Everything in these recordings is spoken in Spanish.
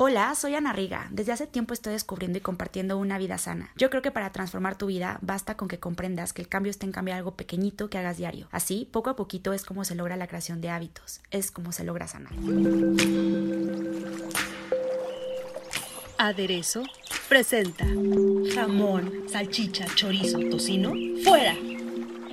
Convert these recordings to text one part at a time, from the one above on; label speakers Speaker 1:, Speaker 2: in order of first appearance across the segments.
Speaker 1: Hola, soy Ana Riga. Desde hace tiempo estoy descubriendo y compartiendo una vida sana. Yo creo que para transformar tu vida basta con que comprendas que el cambio está en cambiar algo pequeñito que hagas diario. Así, poco a poquito es como se logra la creación de hábitos, es como se logra sanar.
Speaker 2: Aderezo presenta jamón, salchicha, chorizo, tocino, fuera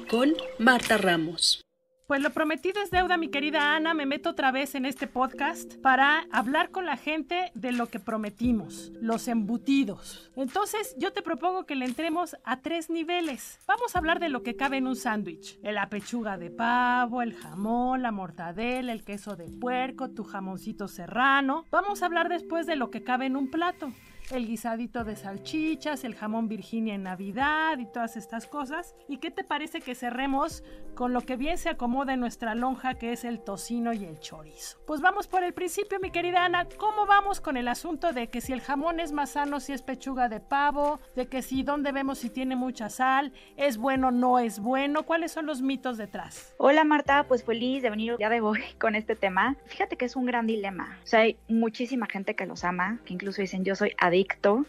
Speaker 2: con Marta Ramos.
Speaker 3: Pues lo prometido es deuda, mi querida Ana. Me meto otra vez en este podcast para hablar con la gente de lo que prometimos, los embutidos. Entonces, yo te propongo que le entremos a tres niveles. Vamos a hablar de lo que cabe en un sándwich: la pechuga de pavo, el jamón, la mortadela, el queso de puerco, tu jamoncito serrano. Vamos a hablar después de lo que cabe en un plato el guisadito de salchichas, el jamón Virginia en Navidad y todas estas cosas. ¿Y qué te parece que cerremos con lo que bien se acomoda en nuestra lonja, que es el tocino y el chorizo? Pues vamos por el principio, mi querida Ana. ¿Cómo vamos con el asunto de que si el jamón es más sano, si es pechuga de pavo, de que si dónde vemos si tiene mucha sal, es bueno, no es bueno? ¿Cuáles son los mitos detrás?
Speaker 1: Hola Marta, pues feliz de venir ya de hoy con este tema. Fíjate que es un gran dilema. O sea, hay muchísima gente que los ama, que incluso dicen yo soy adicto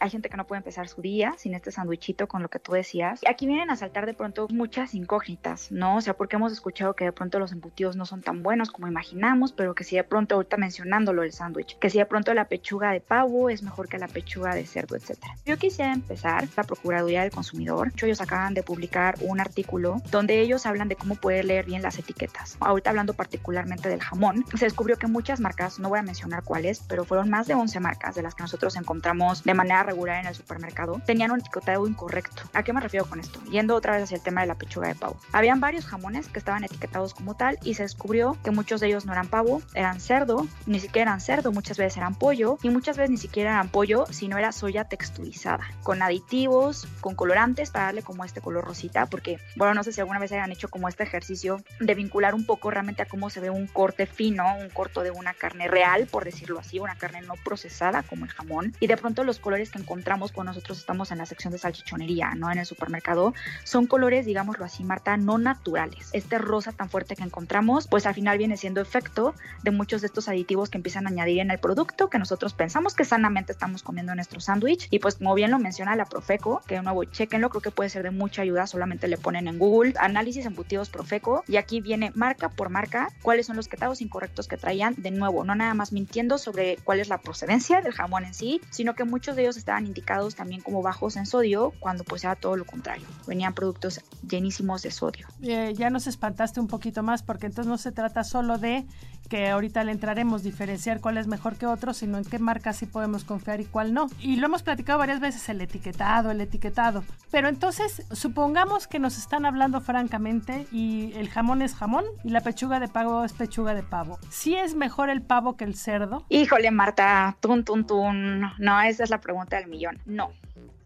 Speaker 1: hay gente que no puede empezar su día sin este sandwichito con lo que tú decías. Aquí vienen a saltar de pronto muchas incógnitas, ¿no? O sea, porque hemos escuchado que de pronto los embutidos no son tan buenos como imaginamos, pero que si de pronto, ahorita mencionándolo el sándwich, que si de pronto la pechuga de pavo es mejor que la pechuga de cerdo, etcétera. Yo quisiera empezar la Procuraduría del Consumidor. Ellos acaban de publicar un artículo donde ellos hablan de cómo poder leer bien las etiquetas. Ahorita hablando particularmente del jamón, se descubrió que muchas marcas, no voy a mencionar cuáles, pero fueron más de 11 marcas de las que nosotros encontramos de manera regular en el supermercado, tenían un etiquetado incorrecto. ¿A qué me refiero con esto? Yendo otra vez hacia el tema de la pechuga de pavo. Habían varios jamones que estaban etiquetados como tal y se descubrió que muchos de ellos no eran pavo, eran cerdo, ni siquiera eran cerdo, muchas veces eran pollo y muchas veces ni siquiera eran pollo, sino era soya texturizada, con aditivos, con colorantes para darle como este color rosita, porque, bueno, no sé si alguna vez hayan hecho como este ejercicio de vincular un poco realmente a cómo se ve un corte fino, un corto de una carne real, por decirlo así, una carne no procesada como el jamón, y de pronto los colores que encontramos cuando nosotros estamos en la sección de salchichonería, ¿no? En el supermercado, son colores, digámoslo así, Marta, no naturales. Este rosa tan fuerte que encontramos, pues al final viene siendo efecto de muchos de estos aditivos que empiezan a añadir en el producto que nosotros pensamos que sanamente estamos comiendo en nuestro sándwich. Y pues como bien lo menciona la Profeco, que de nuevo chequenlo, creo que puede ser de mucha ayuda, solamente le ponen en Google análisis embutidos Profeco y aquí viene marca por marca cuáles son los etados incorrectos que traían de nuevo, no nada más mintiendo sobre cuál es la procedencia del jamón en sí, sino que muchos de ellos estaban indicados también como bajos en sodio, cuando pues era todo lo contrario. Venían productos llenísimos de sodio.
Speaker 3: Eh, ya nos espantaste un poquito más porque entonces no se trata solo de que ahorita le entraremos diferenciar cuál es mejor que otro, sino en qué marca sí podemos confiar y cuál no. Y lo hemos platicado varias veces, el etiquetado, el etiquetado. Pero entonces, supongamos que nos están hablando francamente y el jamón es jamón y la pechuga de pavo es pechuga de pavo. ¿Sí es mejor el pavo que el cerdo?
Speaker 1: Híjole, Marta, tun, tun, tun. No, esa es la pregunta del millón. No.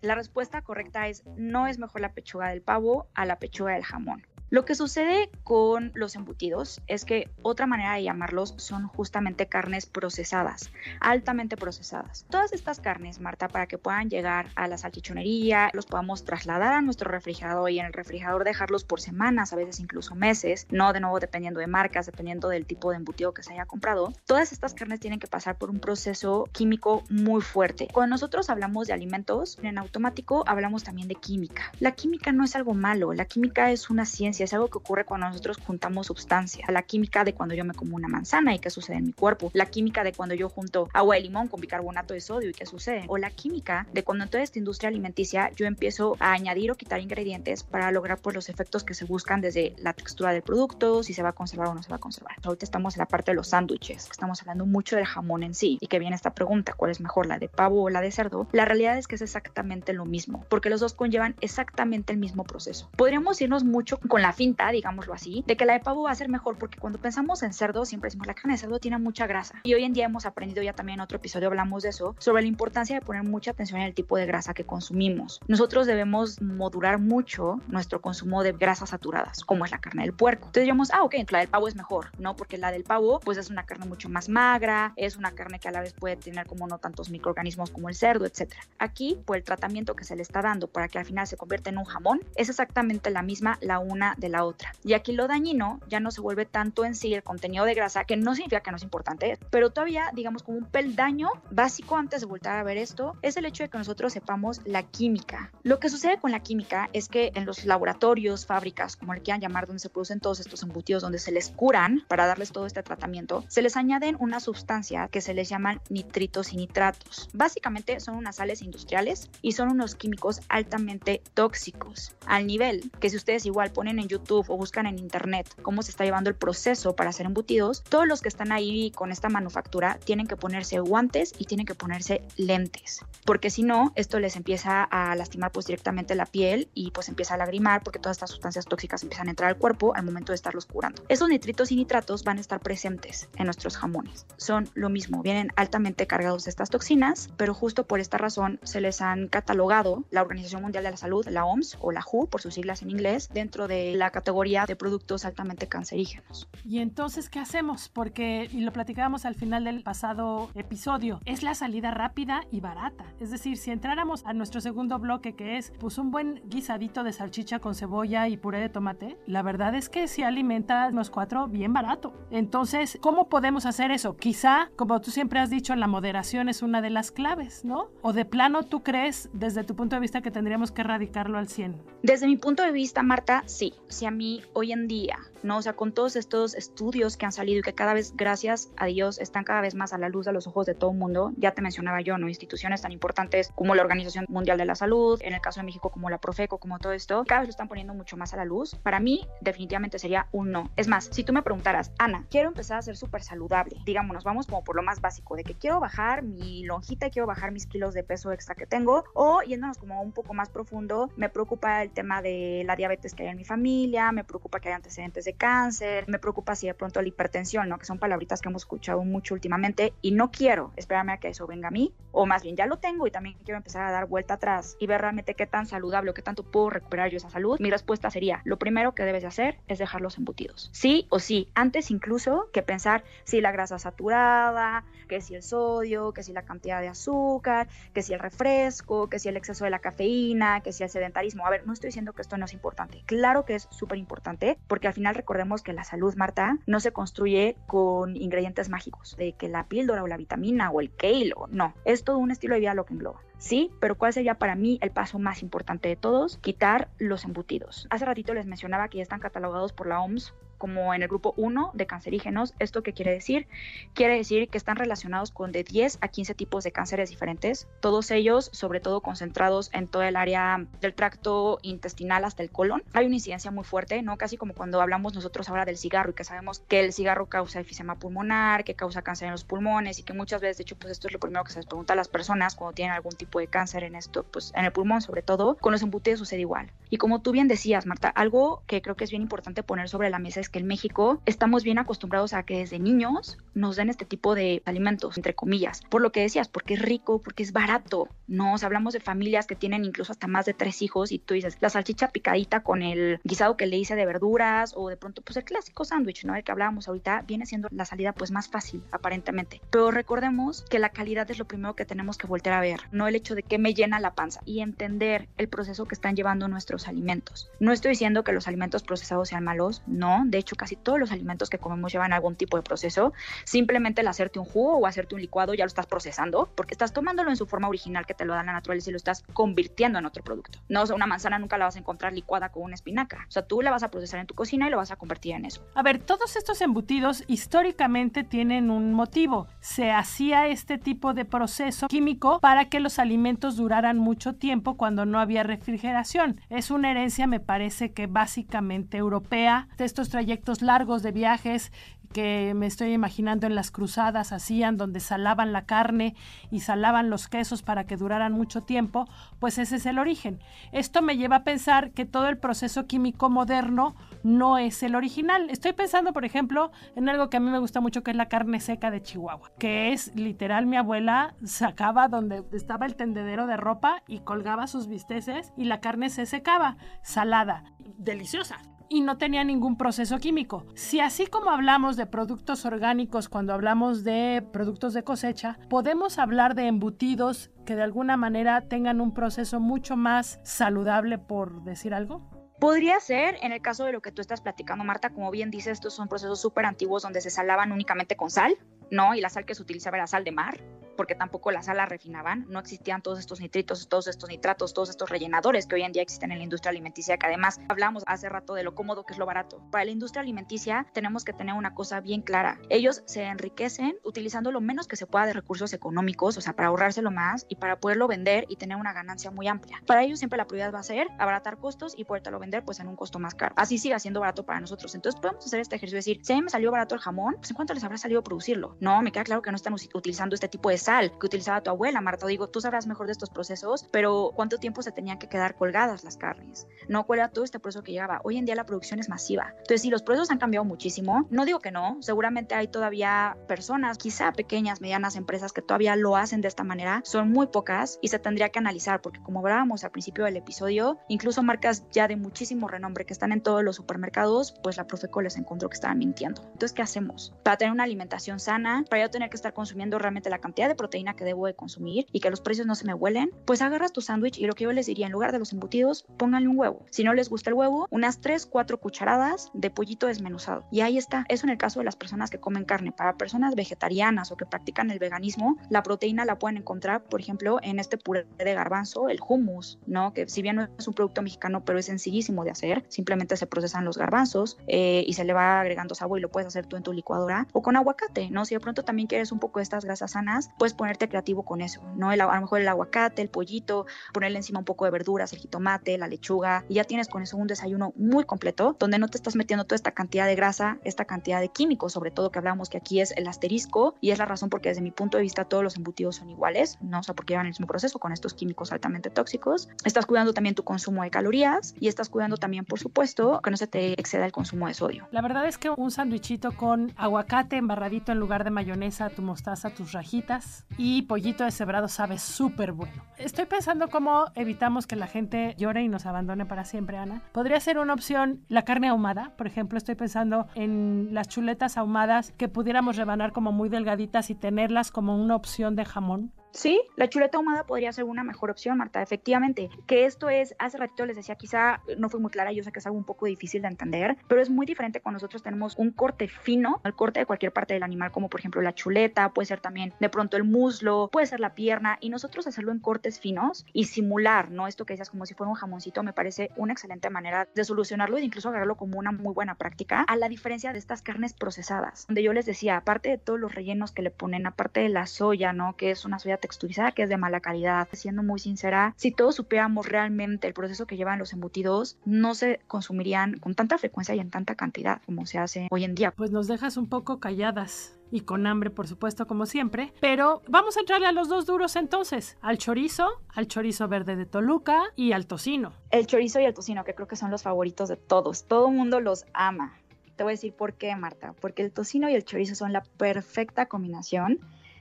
Speaker 1: La respuesta correcta es no es mejor la pechuga del pavo a la pechuga del jamón. Lo que sucede con los embutidos es que otra manera de llamarlos son justamente carnes procesadas, altamente procesadas. Todas estas carnes, Marta, para que puedan llegar a la salchichonería, los podamos trasladar a nuestro refrigerador y en el refrigerador dejarlos por semanas, a veces incluso meses, no de nuevo dependiendo de marcas, dependiendo del tipo de embutido que se haya comprado. Todas estas carnes tienen que pasar por un proceso químico muy fuerte. Cuando nosotros hablamos de alimentos, en automático hablamos también de química. La química no es algo malo, la química es una ciencia es algo que ocurre cuando nosotros juntamos sustancias. La química de cuando yo me como una manzana y qué sucede en mi cuerpo. La química de cuando yo junto agua de limón con bicarbonato de sodio y qué sucede. O la química de cuando en toda esta industria alimenticia yo empiezo a añadir o quitar ingredientes para lograr pues los efectos que se buscan desde la textura del producto, si se va a conservar o no se va a conservar. Ahorita estamos en la parte de los sándwiches, estamos hablando mucho del jamón en sí y que viene esta pregunta, ¿cuál es mejor, la de pavo o la de cerdo? La realidad es que es exactamente lo mismo, porque los dos conllevan exactamente el mismo proceso. Podríamos irnos mucho con la finta, digámoslo así, de que la de pavo va a ser mejor porque cuando pensamos en cerdo siempre decimos la carne de cerdo tiene mucha grasa. Y hoy en día hemos aprendido ya también en otro episodio hablamos de eso, sobre la importancia de poner mucha atención en el tipo de grasa que consumimos. Nosotros debemos modular mucho nuestro consumo de grasas saturadas, como es la carne del puerco. Entonces digamos, ah, ok, la del pavo es mejor, ¿no? Porque la del pavo pues es una carne mucho más magra, es una carne que a la vez puede tener como no tantos microorganismos como el cerdo, etc. Aquí, por el tratamiento que se le está dando para que al final se convierta en un jamón, es exactamente la misma la una de la otra. Y aquí lo dañino ya no se vuelve tanto en sí el contenido de grasa, que no significa que no es importante, pero todavía digamos como un peldaño básico antes de volver a ver esto es el hecho de que nosotros sepamos la química. Lo que sucede con la química es que en los laboratorios, fábricas, como le quieran llamar, donde se producen todos estos embutidos, donde se les curan para darles todo este tratamiento, se les añaden una sustancia que se les llaman nitritos y nitratos. Básicamente son unas sales industriales y son unos químicos altamente tóxicos, al nivel que si ustedes igual ponen en YouTube o buscan en internet cómo se está llevando el proceso para hacer embutidos, todos los que están ahí con esta manufactura tienen que ponerse guantes y tienen que ponerse lentes, porque si no, esto les empieza a lastimar pues directamente la piel y pues empieza a lagrimar porque todas estas sustancias tóxicas empiezan a entrar al cuerpo al momento de estarlos curando. Esos nitritos y nitratos van a estar presentes en nuestros jamones. Son lo mismo, vienen altamente cargados de estas toxinas, pero justo por esta razón se les han catalogado la Organización Mundial de la Salud, la OMS o la WHO por sus siglas en inglés, dentro de la categoría de productos altamente cancerígenos.
Speaker 3: Y entonces, ¿qué hacemos? Porque, y lo platicábamos al final del pasado episodio, es la salida rápida y barata. Es decir, si entráramos a nuestro segundo bloque, que es pues un buen guisadito de salchicha con cebolla y puré de tomate, la verdad es que si alimenta a los cuatro bien barato. Entonces, ¿cómo podemos hacer eso? Quizá, como tú siempre has dicho, la moderación es una de las claves, ¿no? O de plano, ¿tú crees desde tu punto de vista que tendríamos que erradicarlo al 100?
Speaker 1: Desde mi punto de vista, Marta, sí. Si a mí hoy en día ¿no? O sea, con todos estos estudios que han salido y que cada vez, gracias a Dios, están cada vez más a la luz a los ojos de todo el mundo, ya te mencionaba yo, ¿no? Instituciones tan importantes como la Organización Mundial de la Salud, en el caso de México como la Profeco, como todo esto, cada vez lo están poniendo mucho más a la luz. Para mí, definitivamente sería un no. Es más, si tú me preguntaras, Ana, quiero empezar a ser súper saludable, digamos, nos vamos como por lo más básico, de que quiero bajar mi lonjita quiero bajar mis kilos de peso extra que tengo, o yéndonos como un poco más profundo, me preocupa el tema de la diabetes que hay en mi familia, me preocupa que haya antecedentes de cáncer, me preocupa si de pronto la hipertensión, ¿no? Que son palabritas que hemos escuchado mucho últimamente y no quiero esperarme a que eso venga a mí, o más bien ya lo tengo y también quiero empezar a dar vuelta atrás y ver realmente qué tan saludable o qué tanto puedo recuperar yo esa salud. Mi respuesta sería, lo primero que debes de hacer es dejar los embutidos. Sí o sí, antes incluso que pensar si la grasa saturada, que si el sodio, que si la cantidad de azúcar, que si el refresco, que si el exceso de la cafeína, que si el sedentarismo. A ver, no estoy diciendo que esto no es importante. Claro que es súper importante porque al final recordemos que la salud, Marta, no se construye con ingredientes mágicos, de que la píldora o la vitamina o el kale, o no, es todo un estilo de vida lo que engloba. Sí, pero ¿cuál sería para mí el paso más importante de todos? Quitar los embutidos. Hace ratito les mencionaba que ya están catalogados por la OMS como en el grupo 1 de cancerígenos. ¿Esto qué quiere decir? Quiere decir que están relacionados con de 10 a 15 tipos de cánceres diferentes, todos ellos sobre todo concentrados en todo el área del tracto intestinal hasta el colon. Hay una incidencia muy fuerte, ¿no? Casi como cuando hablamos nosotros ahora del cigarro y que sabemos que el cigarro causa enfisema pulmonar, que causa cáncer en los pulmones y que muchas veces, de hecho, pues esto es lo primero que se les pregunta a las personas cuando tienen algún tipo de cáncer en esto, pues en el pulmón sobre todo, con los embutidos sucede igual. Y como tú bien decías, Marta, algo que creo que es bien importante poner sobre la mesa es que en México estamos bien acostumbrados a que desde niños nos den este tipo de alimentos, entre comillas, por lo que decías, porque es rico, porque es barato, ¿no? O sea, hablamos de familias que tienen incluso hasta más de tres hijos y tú dices, la salchicha picadita con el guisado que le hice de verduras o de pronto, pues el clásico sándwich, ¿no? El que hablábamos ahorita, viene siendo la salida pues más fácil, aparentemente. Pero recordemos que la calidad es lo primero que tenemos que volver a ver, no el hecho de que me llena la panza y entender el proceso que están llevando nuestros alimentos. No estoy diciendo que los alimentos procesados sean malos, no, de hecho casi todos los alimentos que comemos llevan algún tipo de proceso. Simplemente el hacerte un jugo o hacerte un licuado ya lo estás procesando porque estás tomándolo en su forma original que te lo da la naturaleza y lo estás convirtiendo en otro producto. No, o sea, una manzana nunca la vas a encontrar licuada con una espinaca. O sea, tú la vas a procesar en tu cocina y lo vas a convertir en eso.
Speaker 3: A ver, todos estos embutidos históricamente tienen un motivo. Se hacía este tipo de proceso químico para que los alimentos duraran mucho tiempo cuando no había refrigeración. Es una herencia, me parece que básicamente europea, estos trayectos largos de viajes que me estoy imaginando en las cruzadas hacían, donde salaban la carne y salaban los quesos para que duraran mucho tiempo, pues ese es el origen. Esto me lleva a pensar que todo el proceso químico moderno no es el original. Estoy pensando, por ejemplo, en algo que a mí me gusta mucho, que es la carne seca de Chihuahua, que es literal mi abuela sacaba donde estaba el tendedero de ropa y colgaba sus bisteces y la carne se secaba, salada, deliciosa y no tenía ningún proceso químico. Si así como hablamos de productos orgánicos cuando hablamos de productos de cosecha, podemos hablar de embutidos que de alguna manera tengan un proceso mucho más saludable, por decir algo.
Speaker 1: Podría ser, en el caso de lo que tú estás platicando, Marta, como bien dices, estos son procesos súper antiguos donde se salaban únicamente con sal, ¿no? Y la sal que se utilizaba era sal de mar, porque tampoco la sal la refinaban, no existían todos estos nitritos, todos estos nitratos, todos estos rellenadores que hoy en día existen en la industria alimenticia, que además hablamos hace rato de lo cómodo que es lo barato. Para la industria alimenticia tenemos que tener una cosa bien clara. Ellos se enriquecen utilizando lo menos que se pueda de recursos económicos, o sea, para ahorrárselo más y para poderlo vender y tener una ganancia muy amplia. Para ellos siempre la prioridad va a ser abaratar costos y podértelo vender pues en un costo más caro. Así siga siendo barato para nosotros. Entonces podemos hacer este ejercicio de decir, si a mí me salió barato el jamón, pues en cuánto les habrá salido producirlo. No, me queda claro que no están utilizando este tipo de sal que utilizaba tu abuela, Marta. Digo, tú sabrás mejor de estos procesos, pero ¿cuánto tiempo se tenían que quedar colgadas las carnes? No, ¿cuál era todo este proceso que llegaba? Hoy en día la producción es masiva. Entonces, si los procesos han cambiado muchísimo, no digo que no, seguramente hay todavía personas, quizá pequeñas, medianas empresas que todavía lo hacen de esta manera, son muy pocas y se tendría que analizar, porque como hablábamos al principio del episodio, incluso marcas ya de muchísimo renombre que están en todos los supermercados, pues la Profeco les encontró que estaban mintiendo. Entonces, ¿qué hacemos? Para tener una alimentación sana, para yo tener que estar consumiendo realmente la cantidad de proteína que debo de consumir y que los precios no se me huelen, pues agarras tu sándwich y lo que yo les diría, en lugar de los embutidos, pónganle un huevo. Si no les gusta el huevo, unas 3, 4 cucharadas de pollito desmenuzado. Y ahí está. Eso en el caso de las personas que comen carne. Para personas vegetarianas o que practican el veganismo, la proteína la pueden encontrar, por ejemplo, en este puré de garbanzo, el hummus, ¿no? Que si bien no es un producto mexicano, pero es sencillísimo de hacer, simplemente se procesan los garbanzos eh, y se le va agregando sabor y lo puedes hacer tú en tu licuadora o con aguacate, ¿no? Si de pronto también quieres un poco de estas grasas sanas, puedes ponerte creativo con eso, ¿no? El, a lo mejor el aguacate, el pollito, ponerle encima un poco de verduras, el jitomate, la lechuga, y ya tienes con eso un desayuno muy completo, donde no te estás metiendo toda esta cantidad de grasa, esta cantidad de químicos, sobre todo que hablamos que aquí es el asterisco, y es la razón porque desde mi punto de vista todos los embutidos son iguales, ¿no? O sea, porque llevan el mismo proceso con estos químicos altamente tóxicos. Estás cuidando también tu consumo de calorías y estás cuidando también, por supuesto, que no se te exceda el consumo de sodio.
Speaker 3: La verdad es que un sándwichito con aguacate embarradito en lugar de mayonesa, tu mostaza, tus rajitas y pollito deshebrado sabe súper bueno. Estoy pensando cómo evitamos que la gente llore y nos abandone para siempre, Ana. Podría ser una opción la carne ahumada, por ejemplo, estoy pensando en las chuletas ahumadas que pudiéramos rebanar como muy delgaditas y tenerlas como una opción de jamón.
Speaker 1: Sí, la chuleta ahumada podría ser una mejor opción, Marta, efectivamente. Que esto es, hace ratito les decía, quizá no fue muy clara, yo sé que es algo un poco difícil de entender, pero es muy diferente cuando nosotros tenemos un corte fino, el corte de cualquier parte del animal, como por ejemplo la chuleta, puede ser también de pronto el muslo, puede ser la pierna, y nosotros hacerlo en cortes finos y simular, ¿no? Esto que decías como si fuera un jamoncito, me parece una excelente manera de solucionarlo e incluso agarrarlo como una muy buena práctica, a la diferencia de estas carnes procesadas, donde yo les decía, aparte de todos los rellenos que le ponen, aparte de la soya, ¿no? Que es una soya texturizada que es de mala calidad. Siendo muy sincera, si todos supiéramos realmente el proceso que llevan los embutidos, no se consumirían con tanta frecuencia y en tanta cantidad como se hace hoy en día.
Speaker 3: Pues nos dejas un poco calladas y con hambre, por supuesto, como siempre. Pero vamos a entrarle a los dos duros entonces, al chorizo, al chorizo verde de Toluca y al tocino.
Speaker 1: El chorizo y el tocino, que creo que son los favoritos de todos. Todo el mundo los ama. Te voy a decir por qué, Marta. Porque el tocino y el chorizo son la perfecta combinación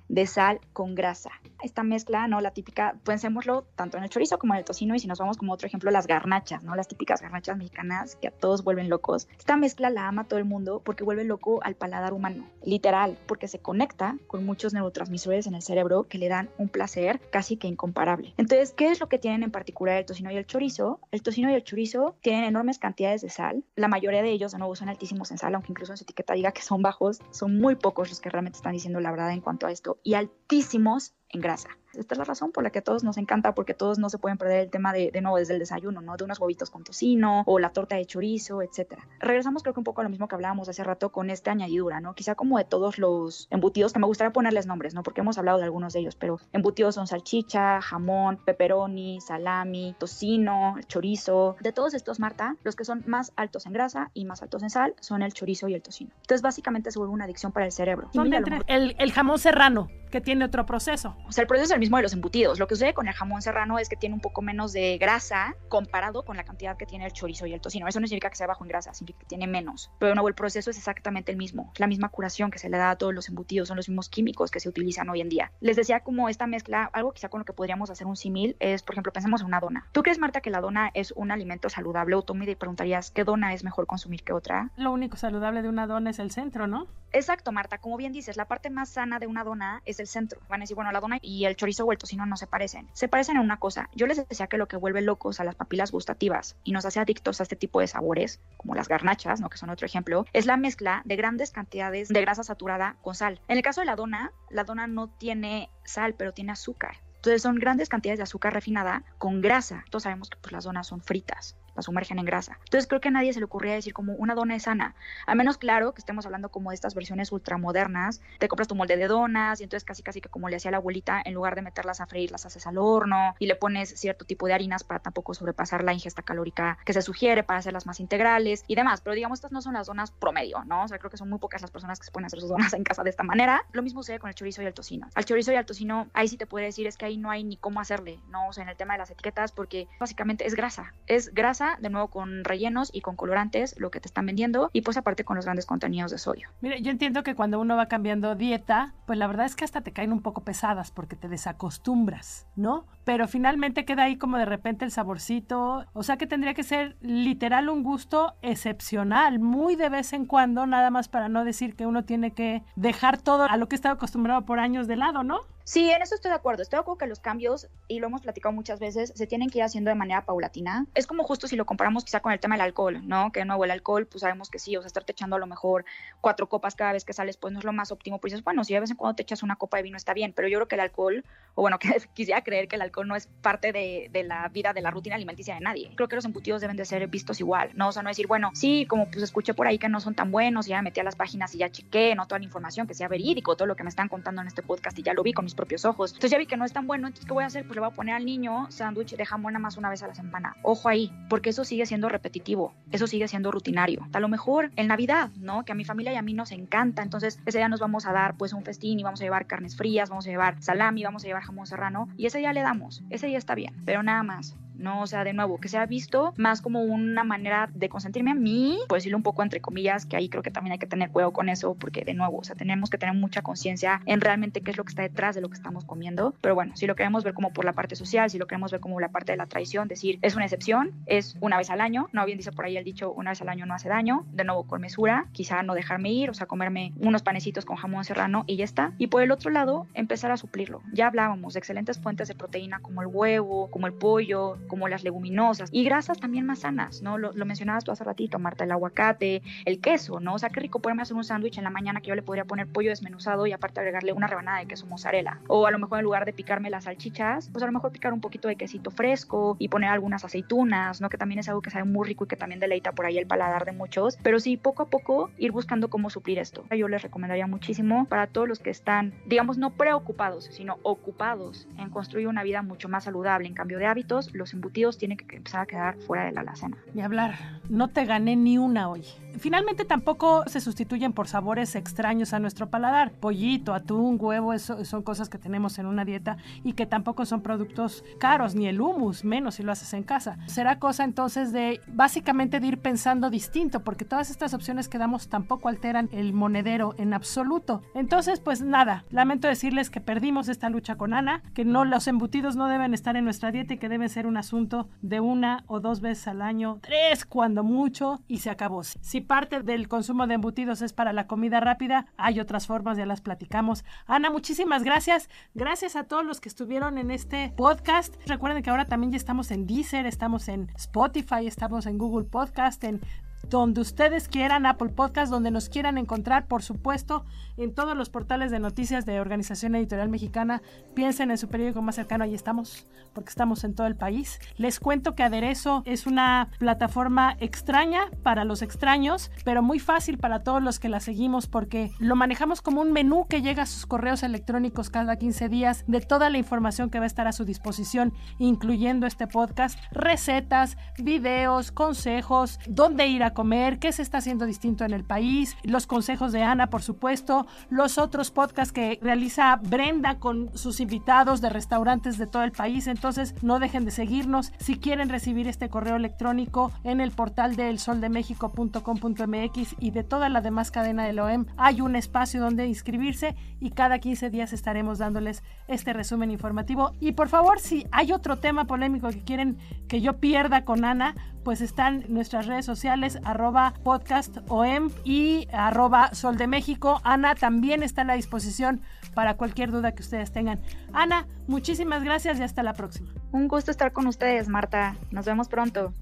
Speaker 1: de sal con grasa. Esta mezcla, ¿no? La típica, pensémoslo tanto en el chorizo como en el tocino y si nos vamos como otro ejemplo, las garnachas, ¿no? Las típicas garnachas mexicanas que a todos vuelven locos. Esta mezcla la ama todo el mundo porque vuelve loco al paladar humano, literal, porque se conecta con muchos neurotransmisores en el cerebro que le dan un placer casi que incomparable. Entonces, ¿qué es lo que tienen en particular el tocino y el chorizo? El tocino y el chorizo tienen enormes cantidades de sal. La mayoría de ellos, de nuevo, son altísimos en sal, aunque incluso en su etiqueta diga que son bajos. Son muy pocos los que realmente están diciendo la verdad en cuanto a esto y altísimos en grasa. Esta es la razón por la que a todos nos encanta, porque todos no se pueden perder el tema de, de nuevo, desde el desayuno, ¿no? De unos huevitos con tocino o la torta de chorizo, etcétera. Regresamos creo que un poco a lo mismo que hablábamos hace rato con esta añadidura, ¿no? Quizá como de todos los embutidos, que me gustaría ponerles nombres, ¿no? Porque hemos hablado de algunos de ellos, pero embutidos son salchicha, jamón, pepperoni, salami, tocino, chorizo. De todos estos, Marta, los que son más altos en grasa y más altos en sal son el chorizo y el tocino. Entonces, básicamente se vuelve una adicción para el cerebro.
Speaker 3: Son el, el jamón serrano, que tiene otro proceso.
Speaker 1: O sea, el proceso es el mismo de los embutidos. Lo que sucede con el jamón serrano es que tiene un poco menos de grasa comparado con la cantidad que tiene el chorizo y el tocino. Eso no significa que sea bajo en grasa, significa que tiene menos. Pero no, el proceso es exactamente el mismo. La misma curación que se le da a todos los embutidos son los mismos químicos que se utilizan hoy en día. Les decía como esta mezcla, algo quizá con lo que podríamos hacer un símil es, por ejemplo, pensemos en una dona. ¿Tú crees, Marta, que la dona es un alimento saludable o tú me preguntarías qué dona es mejor consumir que otra?
Speaker 3: Lo único saludable de una dona es el centro, ¿no?
Speaker 1: Exacto, Marta. Como bien dices, la parte más sana de una dona es el centro. Van a decir, bueno, la dona y el chorizo o el no se parecen. Se parecen en una cosa. Yo les decía que lo que vuelve locos a las papilas gustativas y nos hace adictos a este tipo de sabores, como las garnachas, ¿no? que son otro ejemplo, es la mezcla de grandes cantidades de grasa saturada con sal. En el caso de la dona, la dona no tiene sal, pero tiene azúcar. Entonces son grandes cantidades de azúcar refinada con grasa. Todos sabemos que pues, las donas son fritas la sumergen en grasa. Entonces creo que a nadie se le ocurría decir como una dona es sana. A menos claro que estemos hablando como de estas versiones ultramodernas. Te compras tu molde de donas y entonces casi casi que como le hacía la abuelita, en lugar de meterlas a freír, las haces al horno y le pones cierto tipo de harinas para tampoco sobrepasar la ingesta calórica que se sugiere para hacerlas más integrales y demás. Pero digamos, estas no son las donas promedio, ¿no? O sea, creo que son muy pocas las personas que se pueden hacer sus donas en casa de esta manera. Lo mismo sucede con el chorizo y el tocino. Al chorizo y al tocino, ahí sí te puede decir es que ahí no hay ni cómo hacerle, ¿no? O sea, en el tema de las etiquetas, porque básicamente es grasa. Es grasa de nuevo con rellenos y con colorantes, lo que te están vendiendo, y pues aparte con los grandes contenidos de sodio.
Speaker 3: Mire, yo entiendo que cuando uno va cambiando dieta, pues la verdad es que hasta te caen un poco pesadas porque te desacostumbras, ¿no? Pero finalmente queda ahí como de repente el saborcito, o sea que tendría que ser literal un gusto excepcional, muy de vez en cuando, nada más para no decir que uno tiene que dejar todo a lo que estaba acostumbrado por años de lado, ¿no?
Speaker 1: Sí, en eso estoy de acuerdo. Estoy de acuerdo que los cambios, y lo hemos platicado muchas veces, se tienen que ir haciendo de manera paulatina. Es como justo si lo comparamos quizá con el tema del alcohol, ¿no? Que de nuevo el alcohol, pues sabemos que sí, o sea, estarte echando a lo mejor cuatro copas cada vez que sales, pues no es lo más óptimo. Pues dices, bueno, si de vez en cuando te echas una copa de vino está bien, pero yo creo que el alcohol, o bueno, que quisiera creer que el alcohol no es parte de, la vida, de la rutina alimenticia de nadie. Creo que los embutidos deben de ser vistos igual, ¿no? O sea, no decir, bueno, sí, como pues escuché por ahí que no son tan buenos, ya me metí a las páginas y ya chequé, no toda la información que sea verídico, todo lo que me están contando en este podcast y ya lo vi con mis propios ojos. Entonces ya vi que no es tan bueno, entonces ¿qué voy a hacer? Pues le voy a poner al niño sándwich de jamón nada más una vez a la semana. Ojo ahí, porque eso sigue siendo repetitivo, eso sigue siendo rutinario. A lo mejor en Navidad, ¿no? Que a mi familia y a mí nos encanta, entonces ese día nos vamos a dar pues un festín y vamos a llevar carnes frías, vamos a llevar salami, vamos a llevar jamón serrano y ese día le damos, ese día está bien, pero nada más. ¿No? O sea, de nuevo, que sea visto más como una manera de consentirme a mí, por decirlo un poco entre comillas, que ahí creo que también hay que tener cuidado con eso, porque de nuevo, o sea, tenemos que tener mucha conciencia en realmente qué es lo que está detrás de lo que estamos comiendo. Pero bueno, si lo queremos ver como por la parte social, si lo queremos ver como la parte de la traición, decir, es una excepción, es una vez al año, no bien dice por ahí el dicho, una vez al año no hace daño, de nuevo con mesura, quizá no dejarme ir, o sea, comerme unos panecitos con jamón serrano y ya está. Y por el otro lado, empezar a suplirlo. Ya hablábamos de excelentes fuentes de proteína como el huevo, como el pollo, como las leguminosas y grasas también más sanas, ¿no? Lo, lo mencionabas tú hace ratito, Marta, el aguacate, el queso, ¿no? O sea, qué rico poderme hacer un sándwich en la mañana que yo le podría poner pollo desmenuzado y aparte agregarle una rebanada de queso mozzarella. O a lo mejor en lugar de picarme las salchichas, pues a lo mejor picar un poquito de quesito fresco y poner algunas aceitunas, ¿no? Que también es algo que sabe muy rico y que también deleita por ahí el paladar de muchos. Pero sí, poco a poco ir buscando cómo suplir esto. Yo les recomendaría muchísimo para todos los que están, digamos, no preocupados, sino ocupados en construir una vida mucho más saludable en cambio de hábitos, los embutidos tienen que empezar a quedar fuera de la alacena.
Speaker 3: Y hablar, no te gané ni una hoy. Finalmente tampoco se sustituyen por sabores extraños a nuestro paladar. Pollito, atún, huevo, eso son cosas que tenemos en una dieta y que tampoco son productos caros, ni el humus, menos si lo haces en casa. Será cosa entonces de básicamente de ir pensando distinto, porque todas estas opciones que damos tampoco alteran el monedero en absoluto. Entonces, pues nada, lamento decirles que perdimos esta lucha con Ana, que no los embutidos no deben estar en nuestra dieta y que debe ser un asunto de una o dos veces al año, tres cuando mucho, y se acabó. Si parte del consumo de embutidos es para la comida rápida, hay otras formas, ya las platicamos. Ana, muchísimas gracias. Gracias a todos los que estuvieron en este podcast. Recuerden que ahora también ya estamos en Deezer, estamos en Spotify, estamos en Google Podcast, en donde ustedes quieran, Apple Podcast, donde nos quieran encontrar, por supuesto, en todos los portales de noticias de Organización Editorial Mexicana. Piensen en su periódico más cercano, ahí estamos, porque estamos en todo el país. Les cuento que Aderezo es una plataforma extraña para los extraños, pero muy fácil para todos los que la seguimos porque lo manejamos como un menú que llega a sus correos electrónicos cada 15 días de toda la información que va a estar a su disposición, incluyendo este podcast, recetas, videos, consejos, dónde ir a comer, qué se está haciendo distinto en el país, los consejos de Ana, por supuesto, los otros podcasts que realiza Brenda con sus invitados de restaurantes de todo el país. Entonces, no dejen de seguirnos. Si quieren recibir este correo electrónico en el portal de elsoldemexico.com.mx y de toda la demás cadena del OEM, hay un espacio donde inscribirse y cada 15 días estaremos dándoles este resumen informativo. Y por favor, si hay otro tema polémico que quieren que yo pierda con Ana, pues están nuestras redes sociales, arroba podcast OEM y arroba Sol de México. Ana también está a la disposición para cualquier duda que ustedes tengan. Ana, muchísimas gracias y hasta la próxima.
Speaker 1: Un gusto estar con ustedes, Marta. Nos vemos pronto.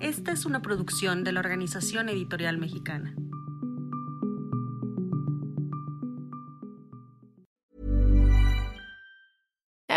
Speaker 2: Esta es una producción de la Organización Editorial Mexicana.